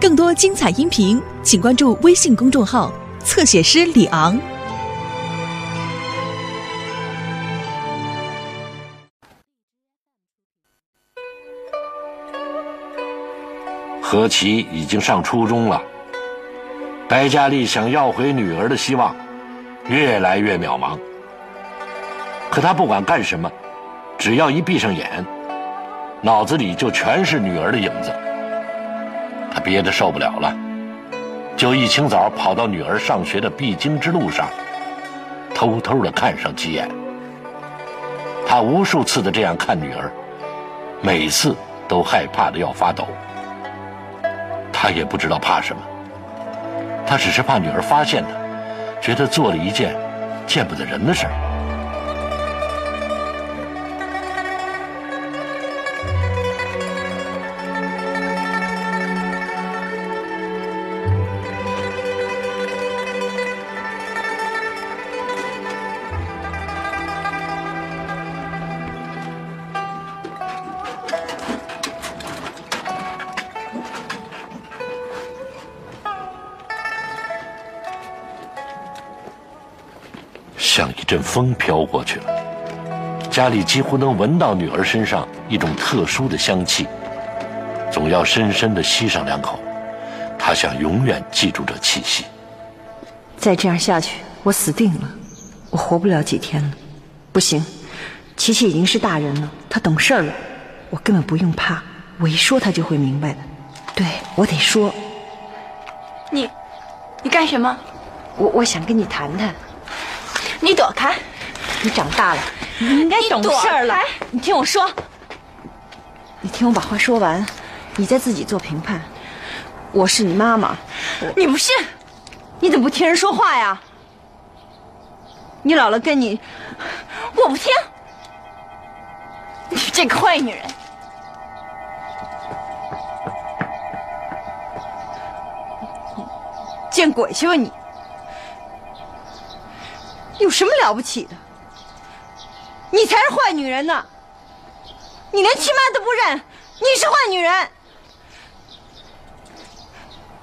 更多精彩音频，请关注微信公众号“侧写师李昂”。何其已经上初中了，白佳丽想要回女儿的希望越来越渺茫。可他不管干什么，只要一闭上眼，脑子里就全是女儿的影子。他憋得受不了了，就一清早跑到女儿上学的必经之路上，偷偷的看上几眼。他无数次的这样看女儿，每次都害怕的要发抖。他也不知道怕什么，他只是怕女儿发现他，觉得做了一件见不得人的事儿。像一阵风飘过去了，家里几乎能闻到女儿身上一种特殊的香气，总要深深的吸上两口。他想永远记住这气息。再这样下去，我死定了，我活不了几天了。不行，琪琪已经是大人了，她懂事了，我根本不用怕，我一说她就会明白的。对，我得说。你，你干什么？我我想跟你谈谈。你躲开！你长大了，你应该懂事了。你听我说，你听我把话说完，你再自己做评判。我是你妈妈，你不是？你怎么不听人说话呀？你姥姥跟你，我不听。你这个坏女人！见鬼去吧你！有什么了不起的？你才是坏女人呢！你连亲妈都不认，你是坏女人！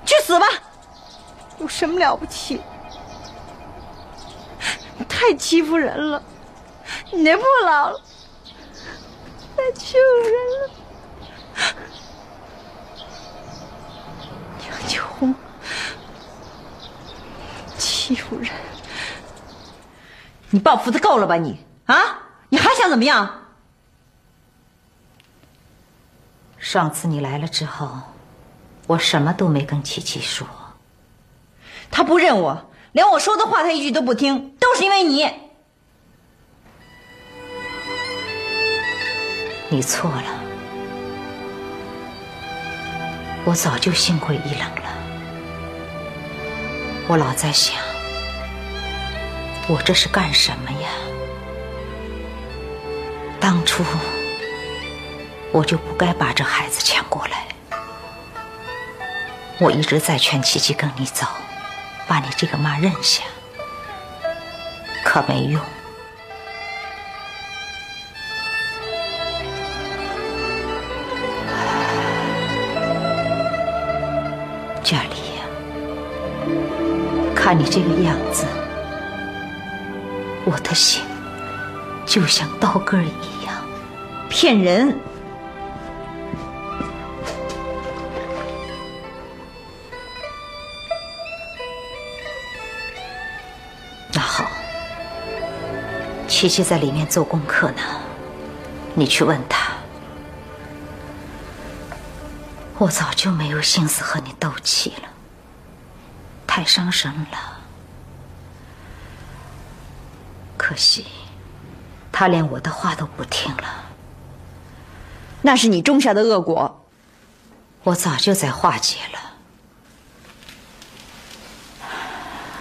去死吧！有什么了不起？太欺负人了！你那不老了，太欺负人了！杨秋红，欺负人！你报复的够了吧你？啊！你还想怎么样？上次你来了之后，我什么都没跟琪琪说。他不认我，连我说的话他一句都不听，都是因为你。你错了，我早就心灰意冷了。我老在想，我这是干什么呀？当初我就不该把这孩子抢过来。我一直在劝琪琪跟你走，把你这个妈认下，可没用。娟丽呀，看你这个样子，我的心就像刀割一样。骗人！那好，琪琪在里面做功课呢，你去问她。我早就没有心思和你斗气了，太伤神了。可惜，他连我的话都不听了。那是你种下的恶果，我早就在化解了。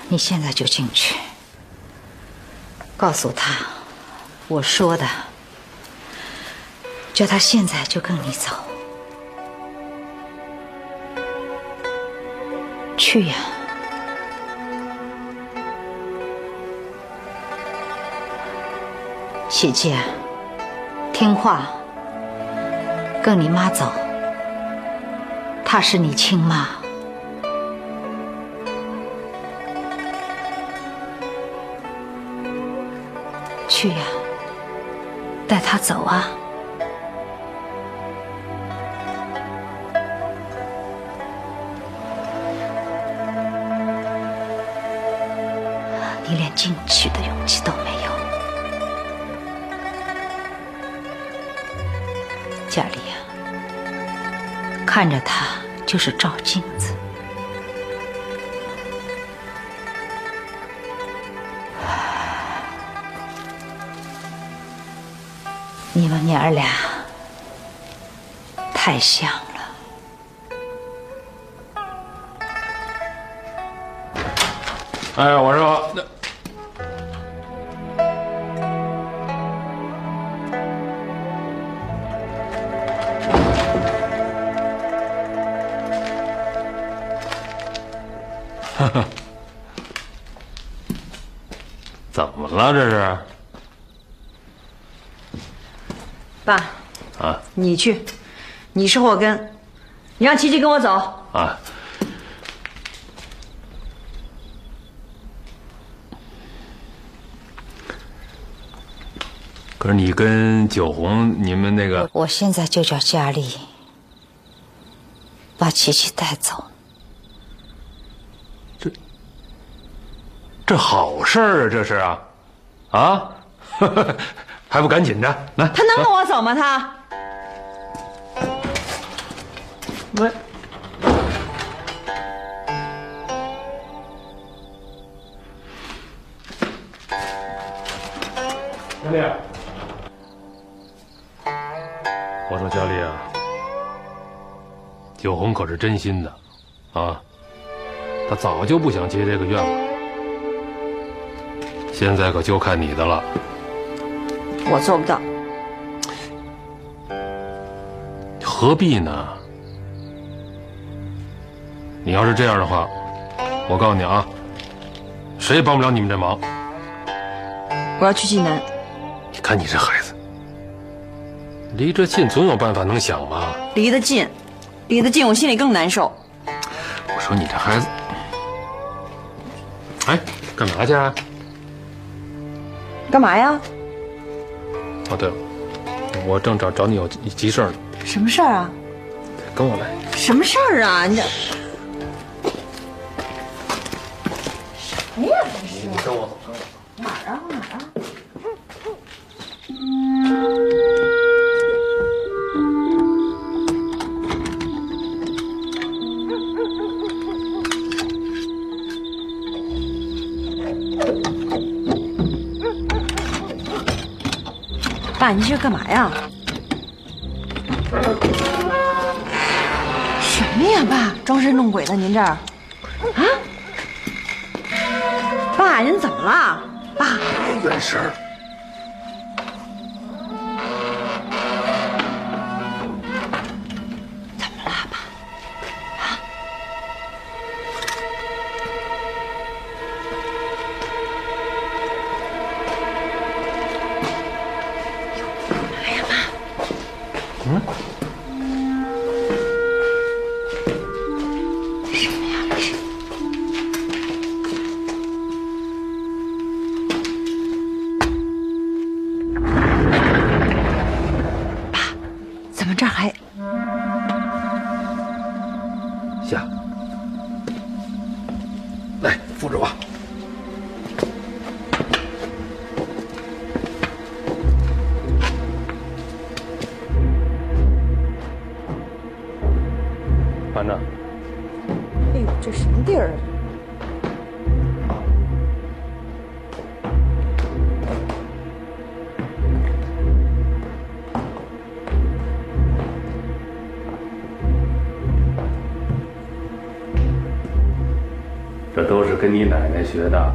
你现在就进去，告诉他我说的，叫他现在就跟你走。去呀！姐姐，听话，跟你妈走，她是你亲妈。去呀，带她走啊！看着他就是照镜子。你们娘儿俩太像了。哎，我说。怎么了？这是？爸，啊你去，你是祸根，你让琪琪跟我走。啊！可是你跟九红你们那个，我现在就叫佳丽把琪琪带走。这好事儿啊，这是啊，啊，还不赶紧的来？他能跟我走吗？他喂。佳丽，我说佳丽啊，九红可是真心的，啊，他早就不想接这个怨了，现在可就看你的了。我做不到。何必呢？你要是这样的话，我告诉你啊，谁也帮不了你们这忙。我要去济南。你看你这孩子，离这近总有办法能想吧？离得近，离得近，我心里更难受。我说你这孩子，哎，干嘛去啊？干嘛呀？哦，对了，我正找找你有急急事儿呢，什么事儿啊？跟我来。什么事儿啊？你这爸，您这是干嘛呀？什么呀，爸？装神弄鬼的，您这？啊？爸，您怎么了？爸，眼神。是跟你奶奶学的，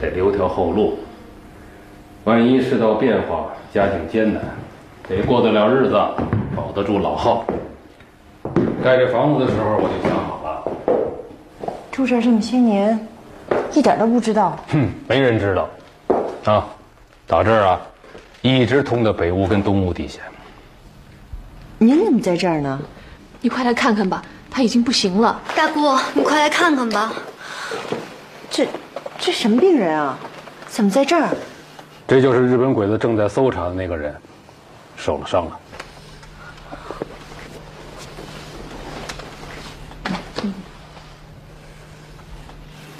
得留条后路。万一世道变化，家境艰难，得过得了日子，保得住老号。盖这房子的时候，我就想好了。住这儿这么些年，一点都不知道。哼，没人知道。啊，到这儿啊，一直通到北屋跟东屋底下。您怎么在这儿呢？你快来看看吧，他已经不行了。大姑，你快来看看吧。这这什么病人啊？怎么在这儿？这就是日本鬼子正在搜查的那个人，受了伤了。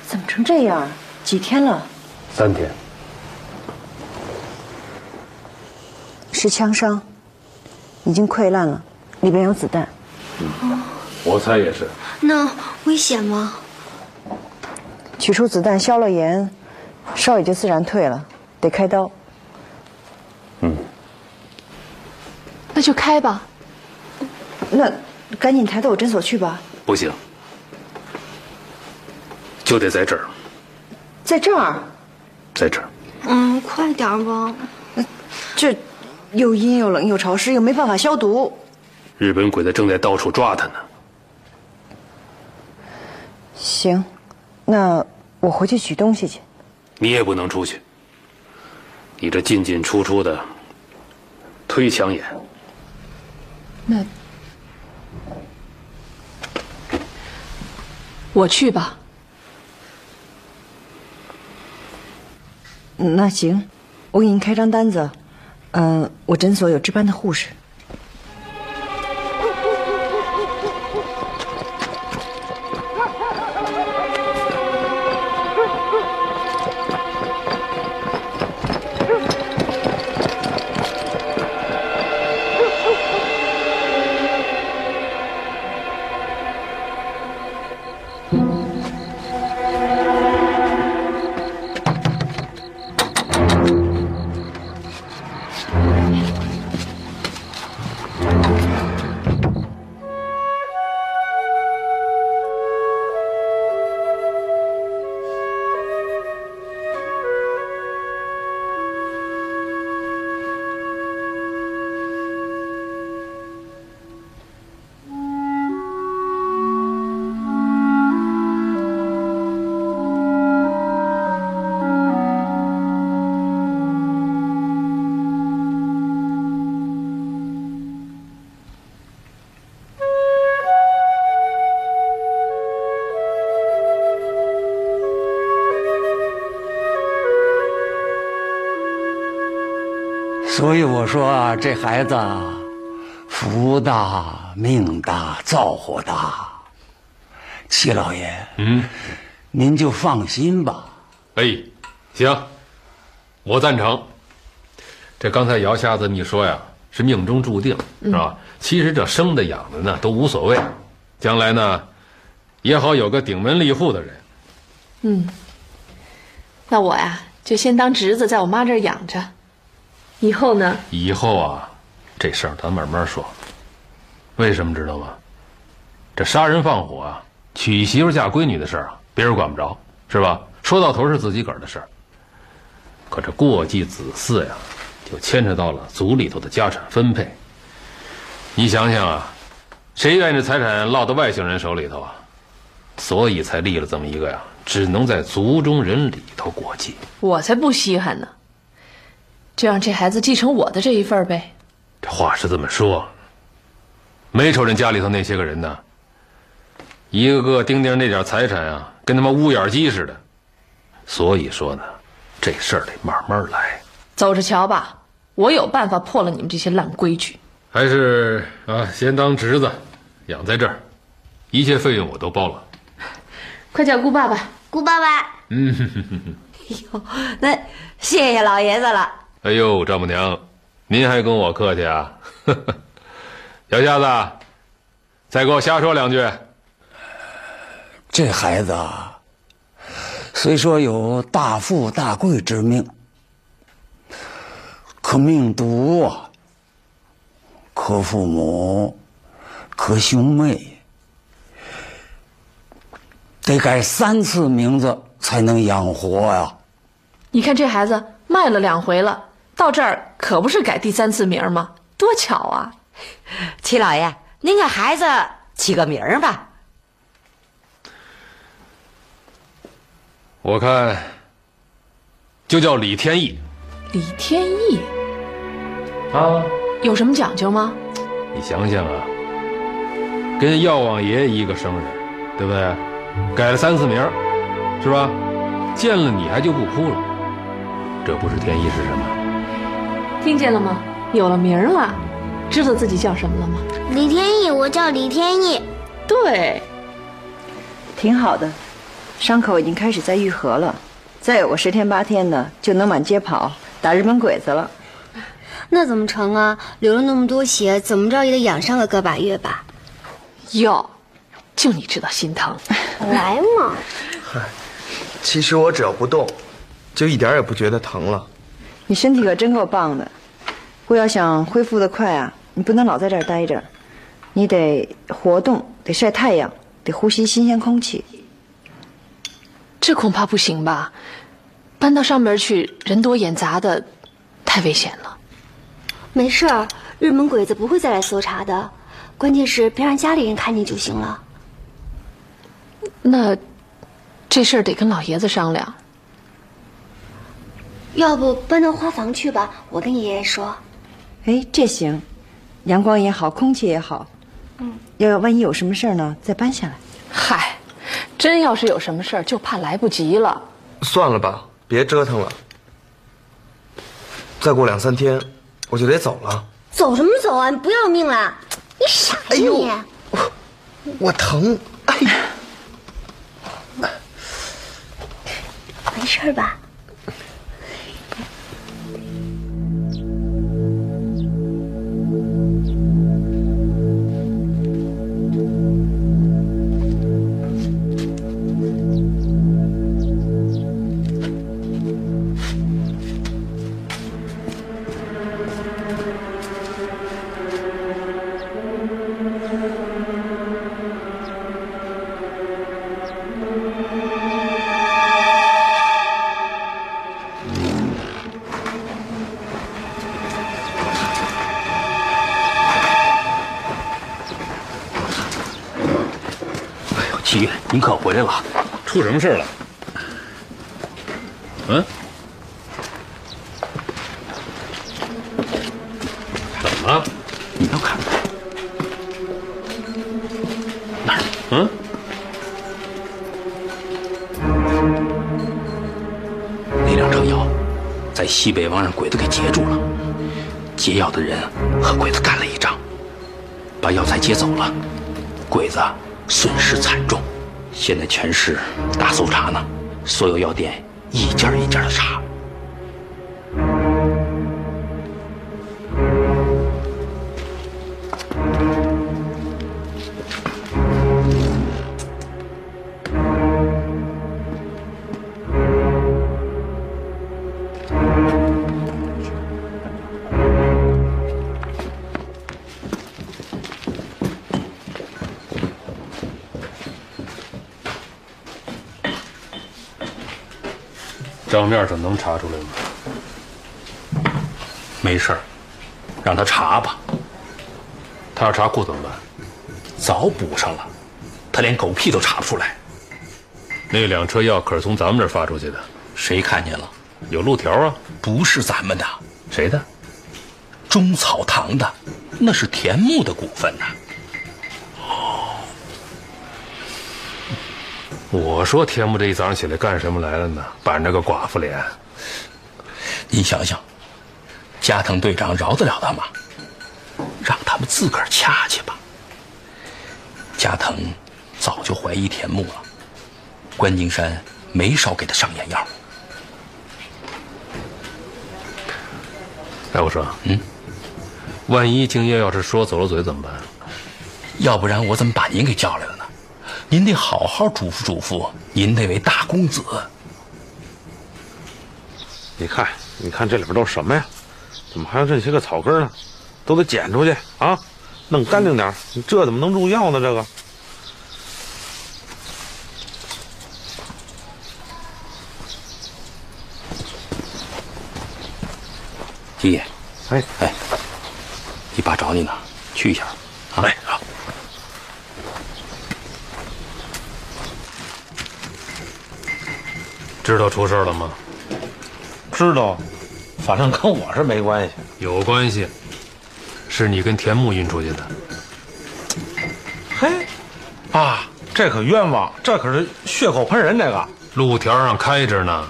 怎么成这样？几天了？三天。是枪伤，已经溃烂了，里边有子弹。我猜也是。那危险吗？取出子弹，消了炎，烧也就自然退了。得开刀。嗯，那就开吧。那赶紧抬到我诊所去吧。不行，就得在这儿，在这儿。在这儿。嗯，快点吧。这又阴又冷又潮湿，又没办法消毒。日本鬼子正在到处抓他呢。行，那我回去取东西去。你也不能出去。你这进进出出的，忒抢眼。那我去吧。那行，我给您开张单子。嗯，我诊所有值班的护士。以我说啊，这孩子福大命大造化大。七老爷，嗯，您就放心吧。哎，行，我赞成。这刚才姚瞎子你说呀，是命中注定，是吧？其实这生的养的呢都无所谓，将来呢也好有个顶门立户的人。嗯，那我呀就先当侄子，在我妈这儿养着。以后呢？以后啊，这事儿咱慢慢说。为什么知道吗？这杀人放火啊，娶媳妇嫁闺女的事儿啊，别人管不着，是吧？说到头是自己个儿的事儿。可这过继子嗣呀，就牵扯到了族里头的家产分配。你想想啊，谁愿意这财产落到外姓人手里头啊？所以才立了这么一个呀，只能在族中人里头过继。我才不稀罕呢。就让这孩子继承我的这一份呗。这话是这么说，没瞅人家里头那些个人呢，一个个盯盯那点财产啊，跟他妈乌眼鸡似的。所以说呢，这事儿得慢慢来，走着瞧吧。我有办法破了你们这些烂规矩。还是啊，先当侄子，养在这儿，一切费用我都包了。快叫姑爸爸，姑爸爸。嗯，哎呦，那谢谢老爷子了。哎呦，丈母娘，您还跟我客气啊？小瞎子，再给我瞎说两句。这孩子啊，虽说有大富大贵之命，可命毒啊，可父母，可兄妹，得改三次名字才能养活呀。你看这孩子卖了两回了，到这儿可不是改第三次名吗？多巧啊！齐老爷，您给孩子起个名儿吧。我看就叫李天意。李天意啊，有什么讲究吗？你想想啊，跟药王爷一个生日，对不对？改了三次名，是吧？见了你还就不哭了。这不是天意是什么？听见了吗？有了名儿了，知道自己叫什么了吗？李天意，我叫李天意。对，挺好的，伤口已经开始在愈合了，再有个十天八天的就能满街跑打日本鬼子了。那怎么成啊？流了那么多血，怎么着也得养上个个把月吧？哟，就你知道心疼。来嘛！嗨，其实我只要不动，就一点也不觉得疼了。你身体可真够棒的，不要想恢复的快啊，你不能老在这儿待着，你得活动，得晒太阳，得呼吸新鲜空气。这恐怕不行吧？搬到上边去，人多眼杂的，太危险了。没事儿，日本鬼子不会再来搜查的，关键是别让家里人看见就行了。那这事儿得跟老爷子商量。要不搬到花房去吧？我跟爷爷说。哎，这行，阳光也好，空气也好。嗯，要万一有什么事儿呢，再搬下来。嗨，真要是有什么事儿，就怕来不及了。算了吧，别折腾了。再过两三天，我就得走了。走什么走啊？你不要命了？你傻呀你！我我疼。哎呀，没事吧？的人和鬼子干了一仗，把药材接走了，鬼子损失惨重。现在全市大搜查呢，所有药店一家一家的查。账面上能查出来吗？没事儿，让他查吧。他要查库怎么办？早补上了，他连狗屁都查不出来。那两车药可是从咱们这儿发出去的，谁看见了？有路条啊。不是咱们的，谁的？中草堂的，那是田木的股份呐。我说田木这一早上起来干什么来了呢？板着个寡妇脸。你想想，加藤队长饶得了他吗？让他们自个儿掐去吧。加藤早就怀疑田木了，关金山没少给他上眼药。哎，我说，嗯，万一敬业要是说走了嘴怎么办？要不然我怎么把您给叫来了呢？您得好好嘱咐嘱咐您那位大公子。你看，你看这里边都是什么呀？怎么还有这些个草根呢？都得捡出去啊，弄干净点。你这怎么能入药呢？这个。金爷，哎哎，你爸找你呢，去一下。啊，哎好。知道出事了吗？知道，反正跟我是没关系。有关系，是你跟田木运出去的。嘿，啊，这可冤枉，这可是血口喷人，这个路条上开着呢。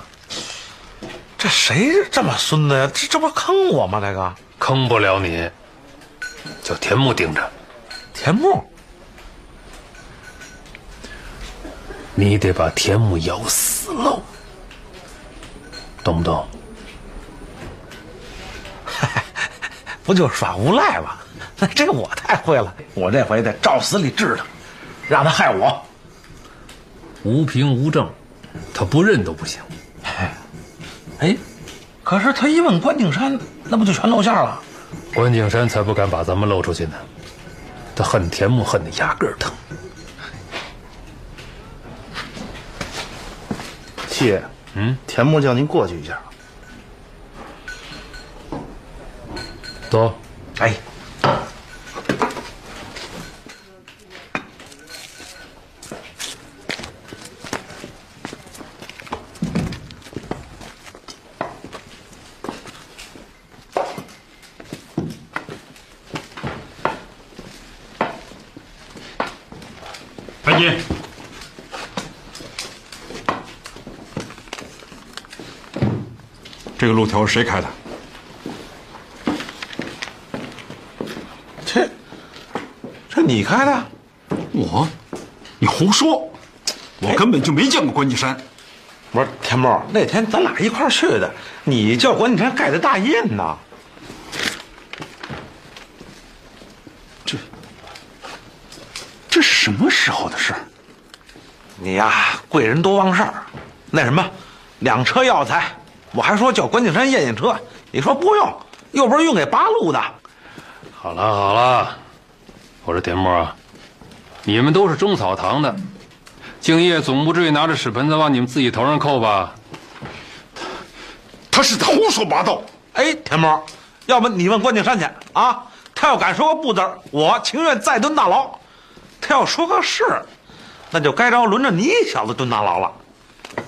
这谁这么孙子呀？这这不坑我吗？这个坑不了你，叫田木盯着。田木，你得把田木咬死喽，懂不懂？不就是耍无赖吗？这个我太会了，我这回得照死里治他，让他害我。无凭无证，他不认都不行。哎，可是他一问关景山，那不就全露馅了？关景山才不敢把咱们露出去呢，他恨田木恨的牙根儿疼。七爷，嗯，田木叫您过去一下。走。哎。个路条谁开的？这，这你开的？我？你胡说！我根本就没见过关景山。不是田木，那天咱俩一块儿去的，你叫关景山盖的大印呢。这，这是什么时候的事？你呀，贵人多忘事儿。那什么，两车药材，我还说叫关景山验验车，你说不用，又不是运给八路的。好了好了，我说田木啊，你们都是中草堂的，敬业总不至于拿着屎盆子往你们自己头上扣吧？他是在胡说八道。哎，田木，要不你问关景山去啊？他要敢说个不字儿，我情愿再蹲大牢；他要说个是，那就该着轮着你小子蹲大牢了。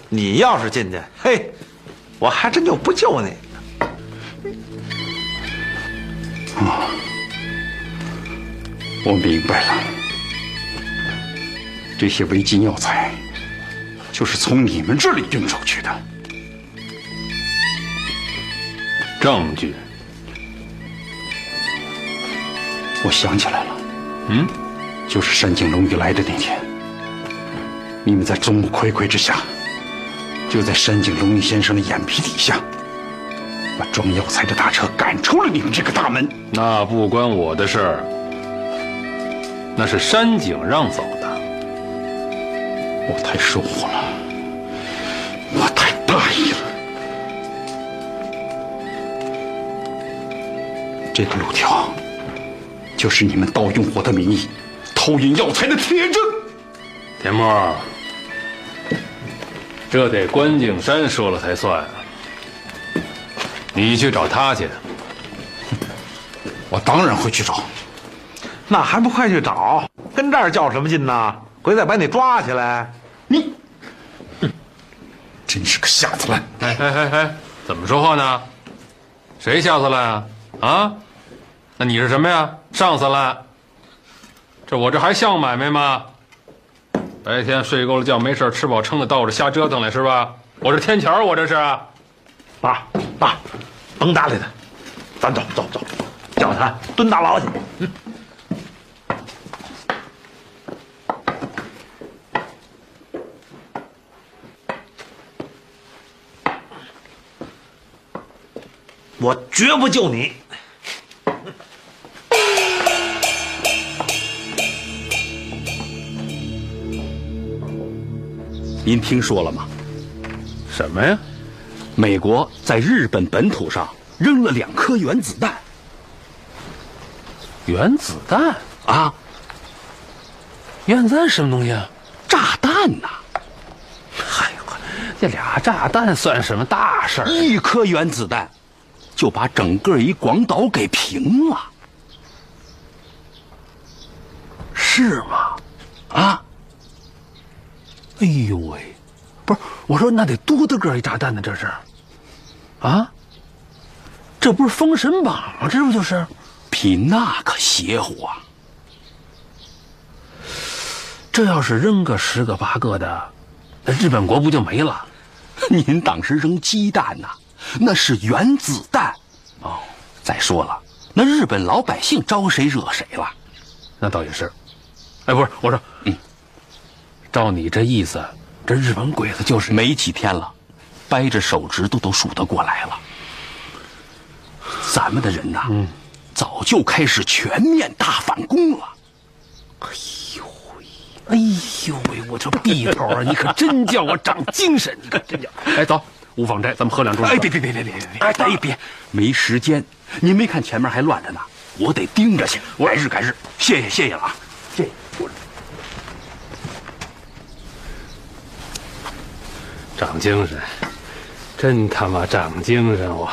你要是进去，嘿，我还真就不救你。啊，我明白了，这些违禁药材就是从你们这里运出去的。证据，我想起来了，嗯，就是山景龙一来的那天，你们在众目睽睽之下，就在山井龙一先生的眼皮底下，把装药材的大车赶出了你们这个大门。那不关我的事儿，那是山井让走的。我太疏忽了，我太大意了。这个路条，就是你们盗用我的名义偷运药材的铁证。田木，这得关景山说了才算。你去找他去。我当然会去找。那还不快去找？跟这儿较什么劲呢？回再把你抓起来。你，真是个下子烂。哎哎哎哎，怎么说话呢？谁下子烂啊？啊？那你是什么呀？上次烂？这我这还像买卖吗？白天睡够了觉，没事吃饱撑的，到我这瞎折腾来是吧？我这天桥，我这是。爸爸，甭搭理他，咱走走走，叫他蹲大牢去。嗯。我绝不救你。您听说了吗？什么呀？美国在日本本土上扔了两颗原子弹。原子弹啊？原子弹什么东西啊？炸弹呐！嗨呦，这俩炸弹算什么大事儿？一颗原子弹就把整个一广岛给平了，是吗？啊？哎呦喂，不是，我说那得多大个一炸弹呢？这是，啊？这不是《封神榜》吗？这不就是？比那可邪乎啊！这要是扔个十个八个的，那日本国不就没了？您当时扔鸡蛋呐，那是原子弹。哦，再说了，那日本老百姓招谁惹谁了？那倒也是。哎，不是，我说，嗯，照你这意思，这日本鬼子就是没几天了，掰着手指头都数得过来了。咱们的人呐，嗯，早就开始全面大反攻了。哎呦喂，哎呦喂，我这弟头啊，你可真叫我长精神，你可真叫。哎，走，吴纺斋，咱们喝两盅。哎，别别别别别别别！哎，别，没时间。您没看前面还乱着呢，我得盯着去。改日改日，谢谢谢谢了啊，谢谢。长精神，真他妈长精神！我。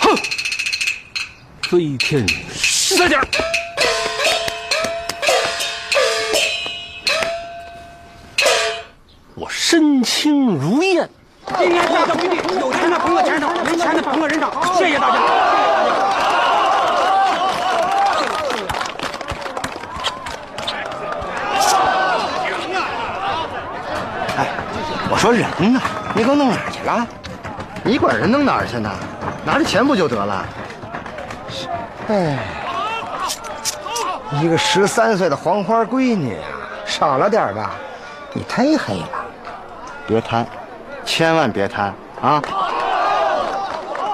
哼！飞天使劲儿！我身轻如燕。今天大家，有钱的捧个钱场，没钱的捧个人场。谢谢大家。说人呢？你给我弄哪儿去了？你管人弄哪儿去呢？拿着钱不就得了？哎，一个十三岁的黄花闺女啊，少了点吧？你忒黑了！别贪，千万别贪啊！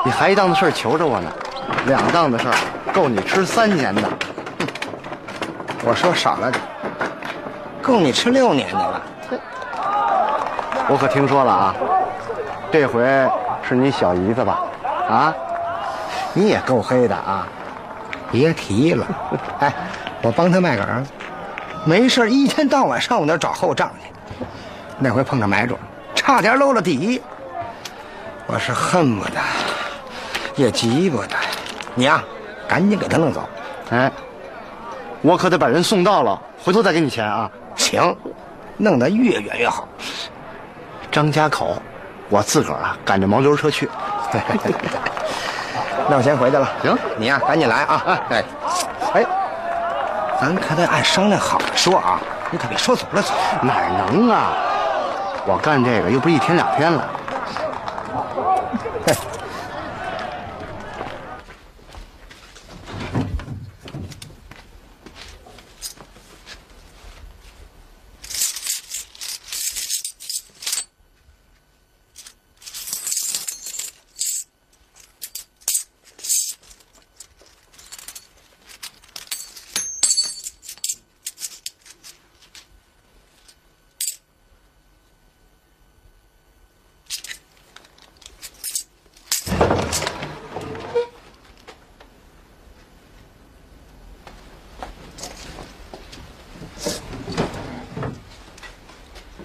你还一档子事儿求着我呢，两档子事儿够你吃三年的。哼，我说少了点，够你吃六年的了。我可听说了啊，这回是你小姨子吧？啊，你也够黑的啊！别提了，哎，我帮他卖个儿，没事一天到晚上我那找后账去。那回碰着买主，差点漏了底。我是恨不得，也急不得。你呀，赶紧给他弄走。哎，我可得把人送到了，回头再给你钱啊。行，弄得越远越好。张家口，我自个儿啊赶着毛驴车去。那我先回去了。行，你呀赶紧来啊！哎，哎，咱可得按商量好的说啊，你可别说走了走。哪能啊？我干这个又不是一天两天了。嘿，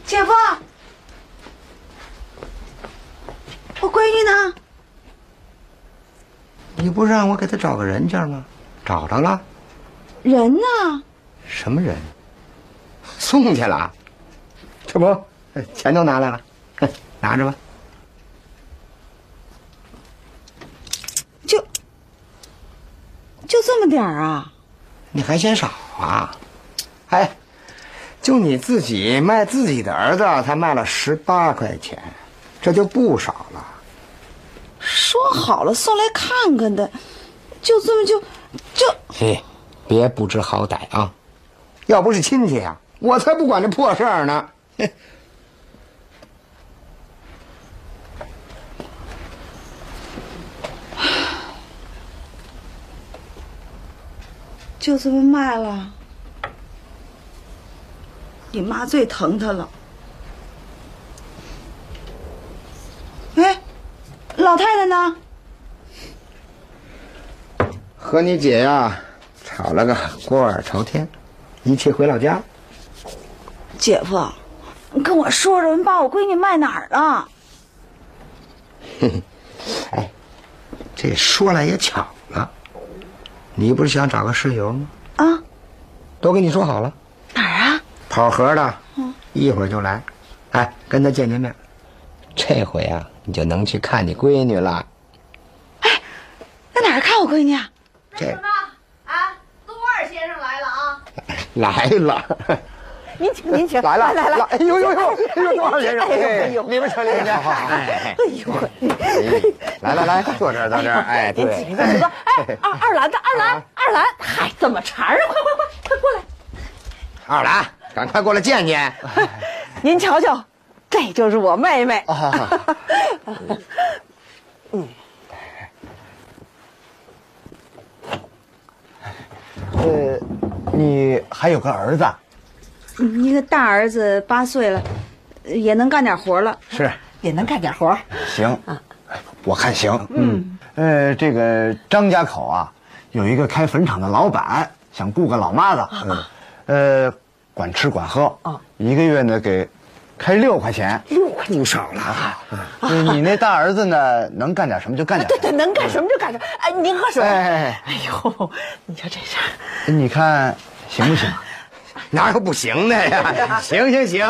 姐夫，我闺女呢？你不是让我给他找个人家吗？找着了。人呢？什么人？送去了。这不，钱都拿来了，拿着吧。就就这么点儿啊？你还嫌少啊？哎，就你自己卖自己的儿子，才卖了十八块钱，这就不少了。说好了送来看看的，就这么就就……嘿，别不知好歹啊！要不是亲戚啊、我才不管这破事儿呢。嘿就这么卖了。你妈最疼他了。哎，老太太呢？和你姐呀、吵了个锅碗朝天，一气回老家。姐夫，你跟我说说，你把我闺女卖哪儿了？嘿嘿，哎，这说来也巧了，你不是想找个室友吗？啊，都跟你说好了，哪儿啊？跑河的，嗯，一会儿就来。哎，跟他见见面。这回啊，你就能去看你闺女了。哎在哪儿看我闺女啊？这啊，杜二先生来了啊！来了，您请您请，来了来来来，哎呦呦呦，哎呦，多少先生，哎呦哎呦，里边请里边请，好好好，哎呦，来来来，坐这儿坐这儿，哎，您对，请坐坐，哎，二二兰的二兰二兰，嗨，怎么茬儿啊？快快快快过来！二兰，赶快过来见见。您瞧瞧，这就是我妹妹。嗯，你还有个儿子？一个大儿子八岁了，也能干点活了。是，也能干点活。行，我看行。嗯，呃，这个张家口啊，有一个开坟场的老板，想雇个老妈子，嗯，呃，管吃管喝，一个月呢给开六块钱，六块不少了啊。你那大儿子呢，能干点什么就干点。对对，能干什么就干什么。哎，您喝水。哎哎呦，你瞧这事儿，你看行不行？哪有不行的呀？行行行。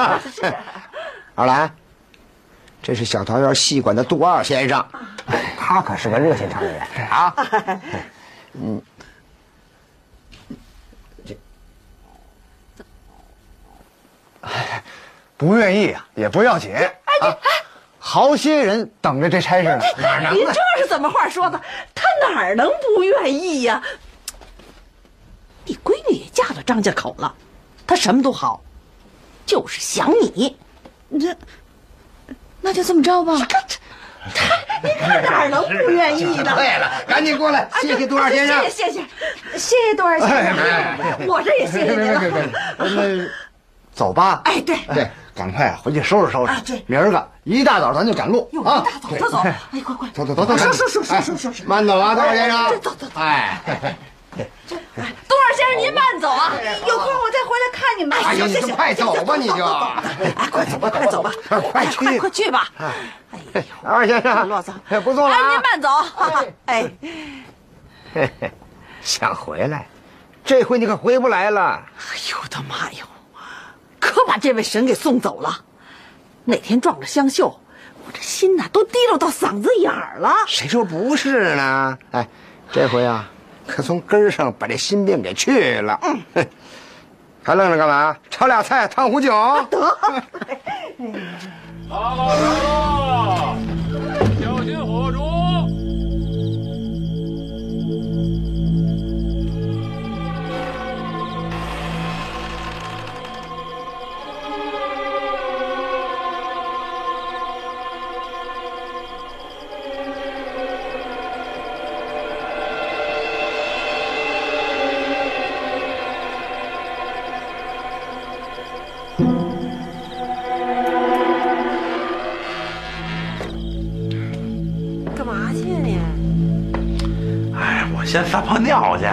二兰，这是小桃园戏馆的杜二先生，他可是个热心肠的人啊。嗯，这不愿意啊，也不要紧啊。好些人等着这差事呢，哪能您？这是怎么话说的？他哪儿能不愿意呀？你闺女也嫁到张家口了，她什么都好，就是想你。这，那就这么着吧。您看哪儿能不愿意呢？对了，赶紧过来，谢谢杜二先生。谢谢谢谢，谢谢杜二先哎生。我这也谢谢您了。那 走吧。哎，对对，赶快回去收拾收拾。啊对明儿个一大早咱就赶路啊！大走走走，哎，快快，走走走走，收收收收收收收，慢走啊，杜二先生。走走走。哎，杜二先生您慢走啊，有空我再回来看你们。哎呀，你就快走吧，你就。哎，快走吧，快走吧，快去快快去吧。哎二先生，啰嗦，不送了哎，您啊。慢走。哎，嘿嘿，想回来，这回你可回不来了。哎呦我的妈哟，可把这位神给送走了。哪天撞着香秀，我这心呐都提溜到嗓子眼儿了。谁说不是呢？哎，这回啊，可从根儿上把这心病给去了。嗯，还愣着干嘛？炒俩菜，烫壶酒。得，好好烧小心火烛。先撒泡尿去。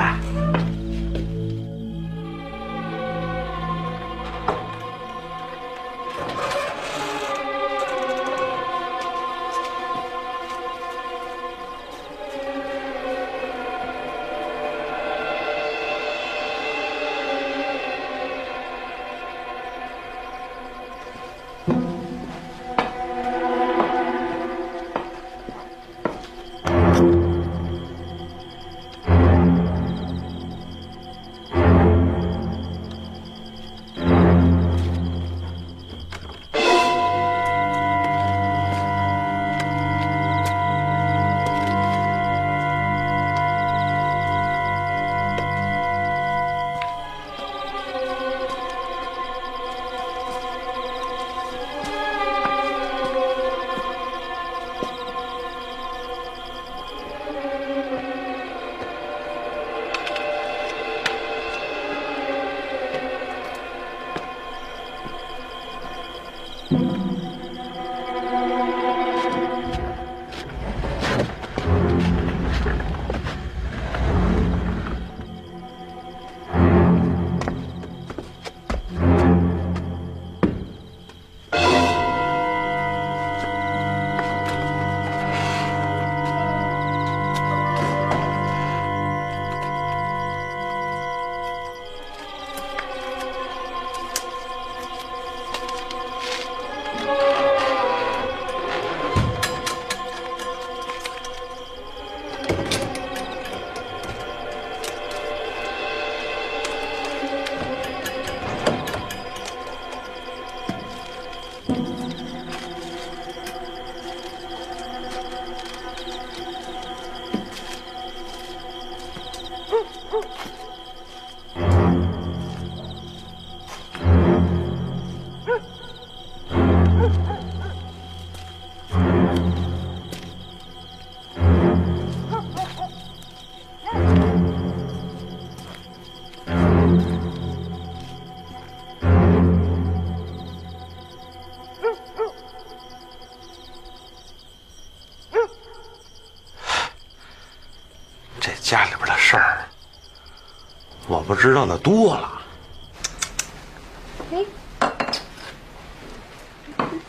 我不知道的多了。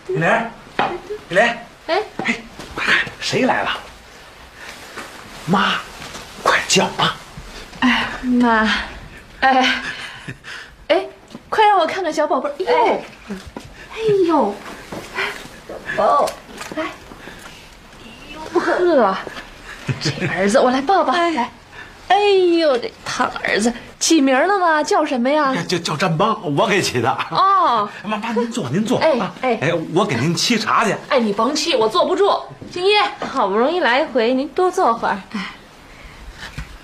玉莲，玉莲，哎。谁来了？妈，快叫啊！哎妈，哎。哎，快让我看看小宝贝儿！哎。呦，哎呦，宝宝，来，呵，这儿子我来抱抱，来，哎呦，这胖儿子起名了吗？叫什么呀？叫叫战邦，我给起的。哦，妈妈，您坐，您坐。哎啊哎哎，我给您沏茶去。哎，你甭沏，我坐不住。敬业，好不容易来一回，您多坐会儿。哎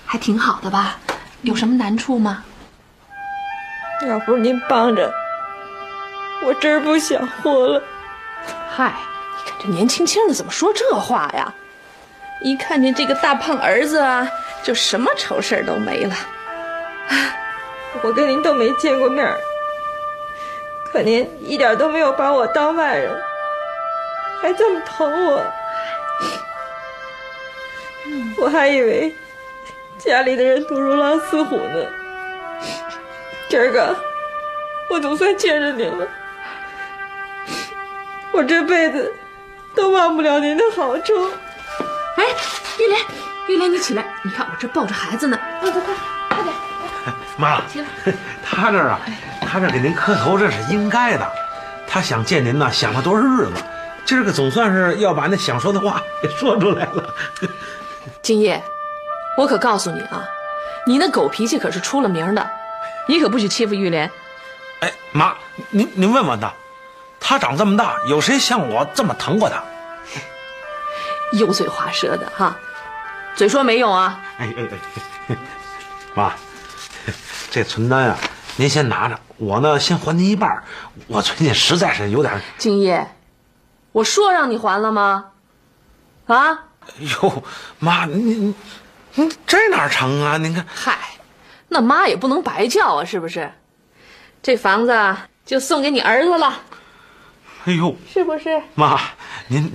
还挺好的吧？有什么难处吗？要不是您帮着，我真不想活了。嗨，你看这年轻轻的怎么说这话呀？一看见这个大胖儿子啊，就什么愁事儿都没了。我跟您都没见过面儿，可您一点都没有把我当外人，还这么疼我。我还以为家里的人都如狼似虎呢。今儿个我总算见着您了，我这辈子都忘不了您的好处。哎，玉莲，玉莲，你起来，你看我这抱着孩子呢。快快快！妈，他这儿啊，他这给您磕头，这是应该的。他想见您呢，想了多少日子，今儿个总算是要把那想说的话 给说出来了。金叶，我可告诉你啊，你那狗脾气可是出了名的，你可不许欺负玉莲。哎，妈，您您问问他，他长这么大，有谁像我这么疼过他？油嘴滑舌的哈，嘴说没用啊。哎哎哎，妈，这存单啊，您先拿着，我呢先还您一半。我最近实在是有点……敬业，我说让你还了吗？啊？哟，妈，您您您这哪成啊？您看，嗨，那妈也不能白叫啊，是不是？这房子就送给你儿子了，哎呦，是不是？妈，您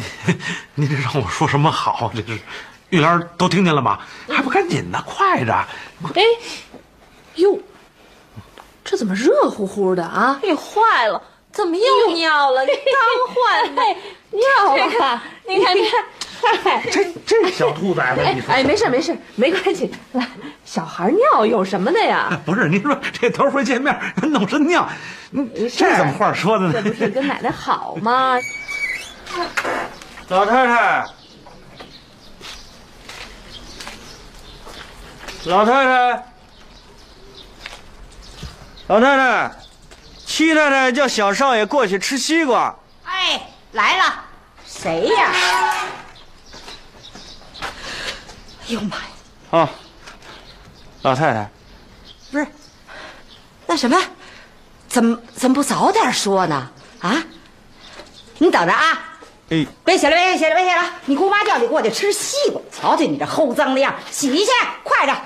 您这让我说什么好？这是玉兰都听见了吗？还不赶紧的，快着！哎，哟，这怎么热乎乎的啊？哎，坏了，怎么又尿了？你刚换的，尿了。你看，你看。这这小兔崽子，哎你说哎，没事没事，没关系。来，小孩尿有什么的呀？不是，您说这头回见面弄身尿，你这怎么话说的呢？这不是跟奶奶好吗？老太太，老太太，老太太，七太太叫小少爷过去吃西瓜。哎，来了，谁呀？哎呦妈呀！啊，老太太，不是，那什么，怎么怎么不早点说呢？啊，你等着啊！哎，别写了，别写了，别写了！你姑妈叫你过去吃西瓜，瞧瞧你这齁脏的样，洗去，快点！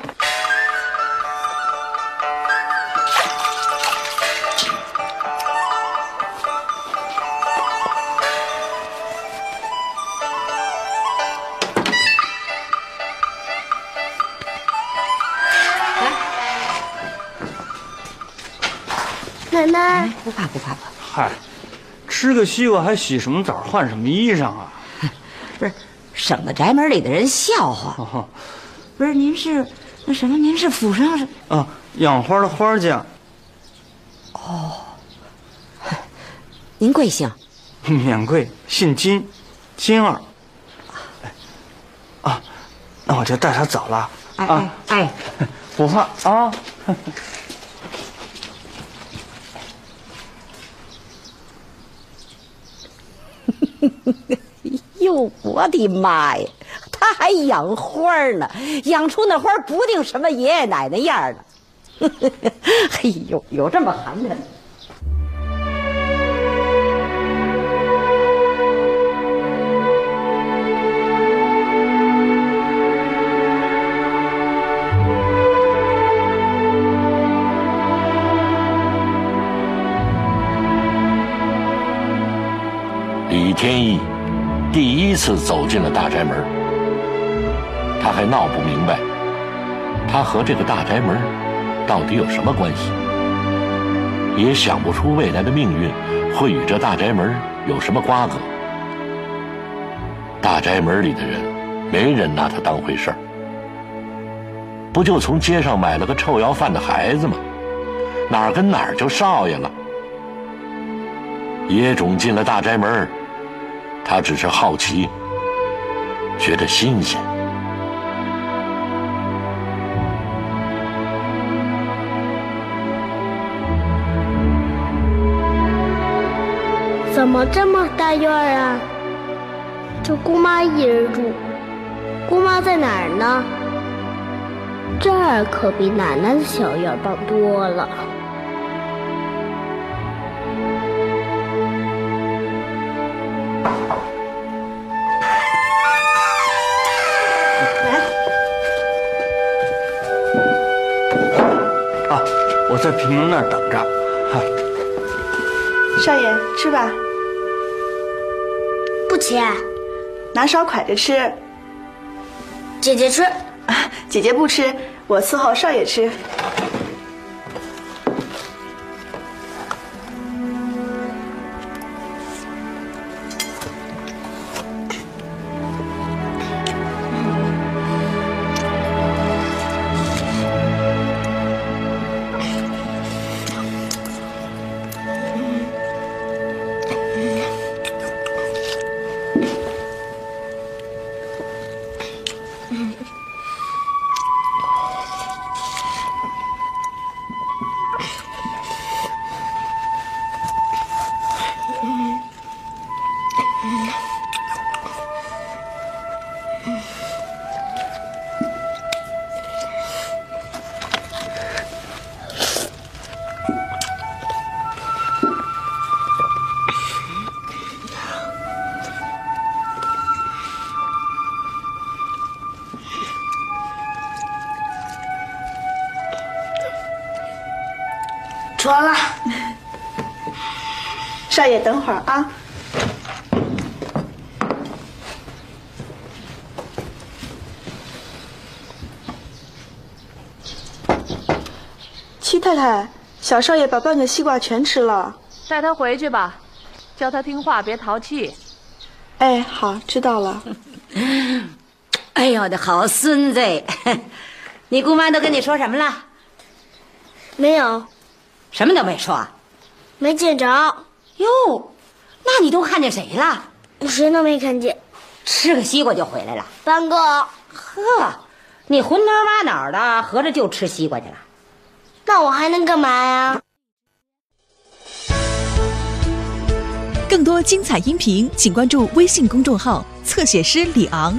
奶奶，不怕不怕不怕，嗨，吃个西瓜还洗什么澡，换什么衣裳啊？不是，省得宅门里的人笑话。哦，不是，您是那什么？您是府上是？啊，养花的花匠。哦，您贵姓？免贵，姓金，金儿。啊，那我就带他走了。哎哎哎，不怕啊。哟，我的妈呀！他还养花呢，养出那花不定什么爷爷奶奶样的。哎呦，有这么寒碜的。天意第一次走进了大宅门，他还闹不明白，他和这个大宅门到底有什么关系，也想不出未来的命运会与这大宅门有什么瓜葛。大宅门里的人，没人拿他当回事儿，不就从街上买了个臭要饭的孩子吗？哪儿跟哪儿就少爷了？野种进了大宅门，他只是好奇，觉得新鲜。怎么这么大院啊？就姑妈一人住，姑妈在哪儿呢？这儿可比奶奶的小院棒多了。我在平门那儿等着。哈，少爷，吃吧。不吃，拿勺筷着吃。姐姐吃，姐姐不吃，我伺候少爷。吃少爷，等会儿啊。七太太，小少爷把半个西瓜全吃了。带他回去吧，叫他听话，别淘气。哎，好，知道了。哎呦，我的好孙子！你姑妈都跟你说什么了？没有，什么都没说。没见着。哟，那你都看见谁了？谁都没看见。吃个西瓜就回来了。三哥。呵，你浑头挖脑的，合着就吃西瓜去了？那我还能干嘛呀？更多精彩音频，请关注微信公众号“侧写师李昂”。